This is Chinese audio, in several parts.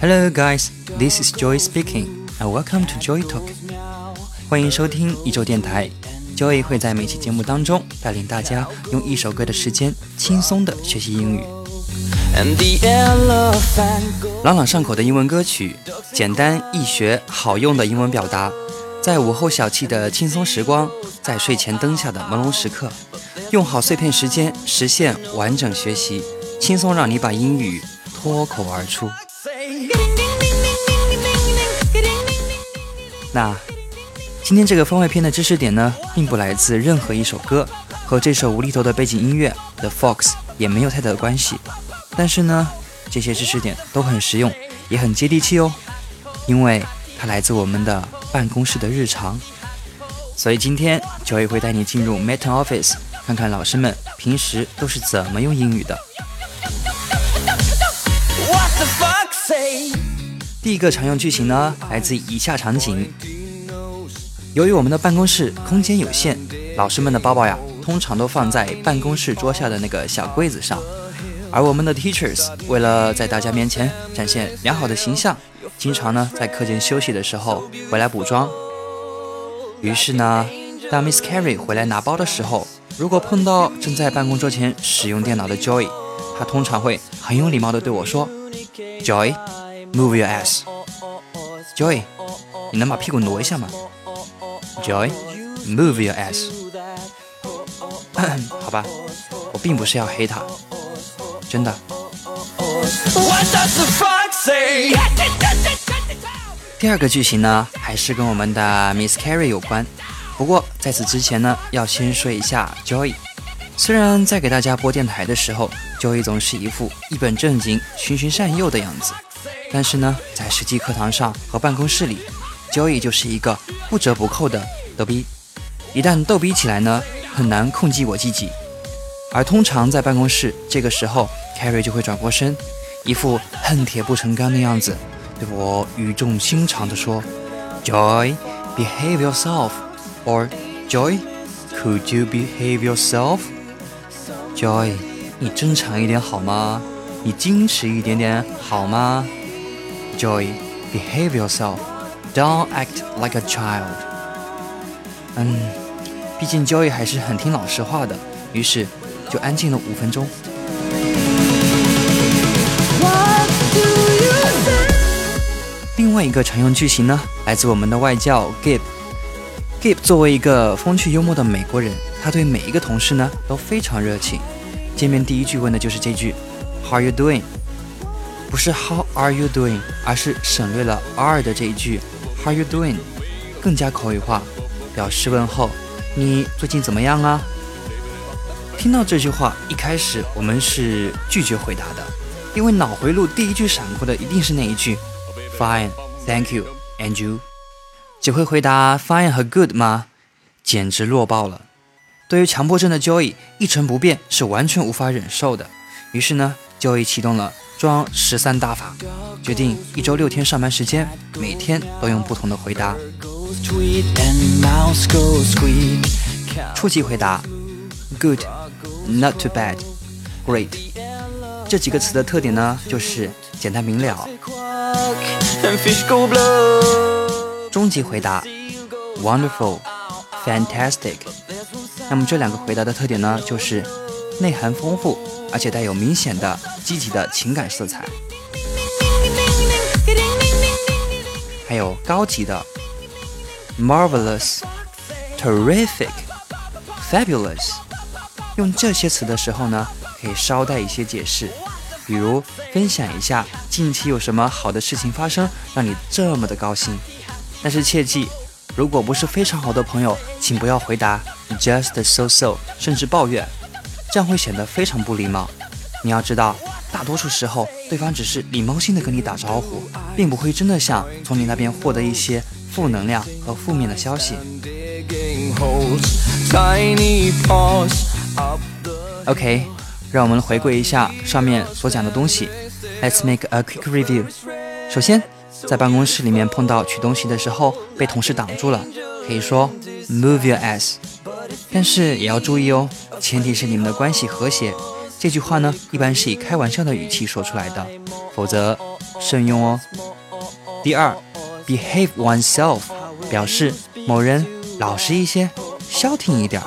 Hello guys, this is Joy speaking, and welcome to Joy Talk. 欢迎收听一周电台。Joy 会在每期节目当中带领大家用一首歌的时间轻松的学习英语。朗朗上口的英文歌曲，简单易学好用的英文表达，在午后小憩的轻松时光，在睡前灯下的朦胧时刻，用好碎片时间实现完整学习，轻松让你把英语脱口而出。那今天这个番外篇的知识点呢，并不来自任何一首歌，和这首无厘头的背景音乐《The Fox》也没有太大的关系。但是呢，这些知识点都很实用，也很接地气哦，因为它来自我们的办公室的日常。所以今天 Joy 会带你进入 Meta Office，看看老师们平时都是怎么用英语的。第一个常用句型呢，来自以下场景。由于我们的办公室空间有限，老师们的包包呀，通常都放在办公室桌下的那个小柜子上。而我们的 teachers 为了在大家面前展现良好的形象，经常呢在课间休息的时候回来补妆。于是呢，当 Miss Carrie 回来拿包的时候，如果碰到正在办公桌前使用电脑的 Joy，她通常会很有礼貌地对我说：“Joy：“Joy，move your ass。”Joy，你能把屁股挪一下吗？Joy，move your ass。好吧，我并不是要黑他，真的。第二个剧情呢，还是跟我们的 Miss Carrie 有关。不过在此之前呢，要先说一下 Joy。虽然在给大家播电台的时候，Joy 总是一副一本正经、循循善诱的样子，但是呢，在实际课堂上和办公室里，Joy 就是一个不折不扣的逗逼。一旦逗逼起来呢，很难控制我自己。而通常在办公室这个时候，Carrie 就会转过身，一副恨铁不成钢的样子，对我语重心长地说：“Joy, behave yourself。” or Joy, could you behave yourself? Joy，你正常一点好吗？你矜持一点点好吗？Joy, behave yourself. Don't act like a child. 嗯，毕竟 Joy 还是很听老师话的，于是就安静了五分钟。另外一个常用句型呢，来自我们的外教 Gib。Gib 作为一个风趣幽默的美国人，他对每一个同事呢都非常热情。见面第一句问的就是这句 “How are you doing？” 不是 “How are you doing”，而是省略了 “are” 的这一句 “How are you doing”，更加口语化，表示问候。你最近怎么样啊？听到这句话，一开始我们是拒绝回答的，因为脑回路第一句闪过的一定是那一句 “Fine，Thank you，and you。”只会回答 fine 和 good 吗？简直弱爆了！对于强迫症的 Joy，一成不变是完全无法忍受的。于是呢，Joy 启动了装十三大法，决定一周六天上班时间，每天都用不同的回答。初级回答：good，not too bad，great。这几个词的特点呢，就是简单明了。终极回答，wonderful，fantastic。那么这两个回答的特点呢，就是内涵丰富，而且带有明显的积极的情感色彩。还有高级的，marvelous，terrific，fabulous。用这些词的时候呢，可以捎带一些解释，比如分享一下近期有什么好的事情发生，让你这么的高兴。但是切记，如果不是非常好的朋友，请不要回答 just so so，甚至抱怨，这样会显得非常不礼貌。你要知道，大多数时候对方只是礼貌性的跟你打招呼，并不会真的想从你那边获得一些负能量和负面的消息。OK，让我们回顾一下上面所讲的东西。Let's make a quick review。首先。在办公室里面碰到取东西的时候被同事挡住了，可以说 move your ass，但是也要注意哦，前提是你们的关系和谐。这句话呢，一般是以开玩笑的语气说出来的，否则慎用哦。第二，behave oneself 表示某人老实一些，消停一点。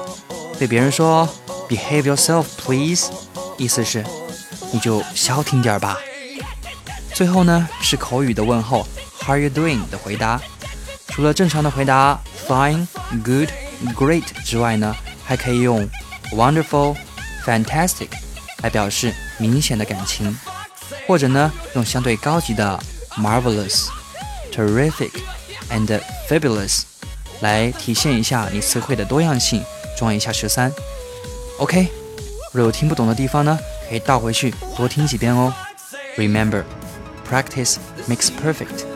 对别人说 behave yourself please，意思是你就消停点吧。最后呢是口语的问候，How are you doing 的回答。除了正常的回答 fine、good、great 之外呢，还可以用 wonderful、fantastic 来表示明显的感情，或者呢用相对高级的 marvelous、terrific and fabulous 来体现一下你词汇的多样性，装一下十三。OK，若有听不懂的地方呢，可以倒回去多听几遍哦。Remember。practice makes perfect.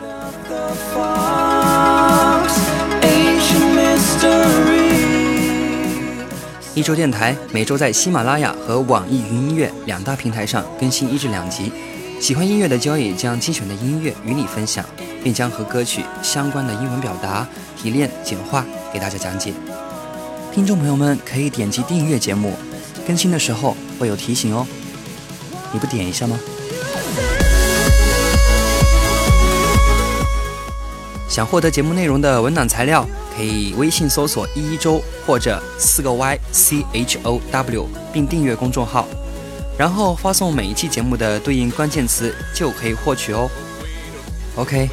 一周电台每周在喜马拉雅和网易云音乐两大平台上更新一至两集。喜欢音乐的交易将精选的音乐与你分享，并将和歌曲相关的英文表达提炼简化给大家讲解。听众朋友们可以点击订阅节目，更新的时候会有提醒哦。你不点一下吗？想获得节目内容的文档材料，可以微信搜索“一一周”或者四个 Y C H O W，并订阅公众号，然后发送每一期节目的对应关键词，就可以获取哦。OK，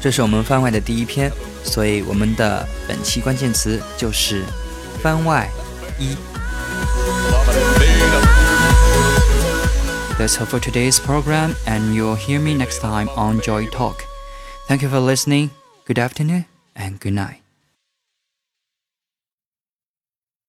这是我们番外的第一篇，所以我们的本期关键词就是番外一。That's all for today's program, and you'll hear me next time on Joy Talk. Thank you for listening. Good afternoon and good night.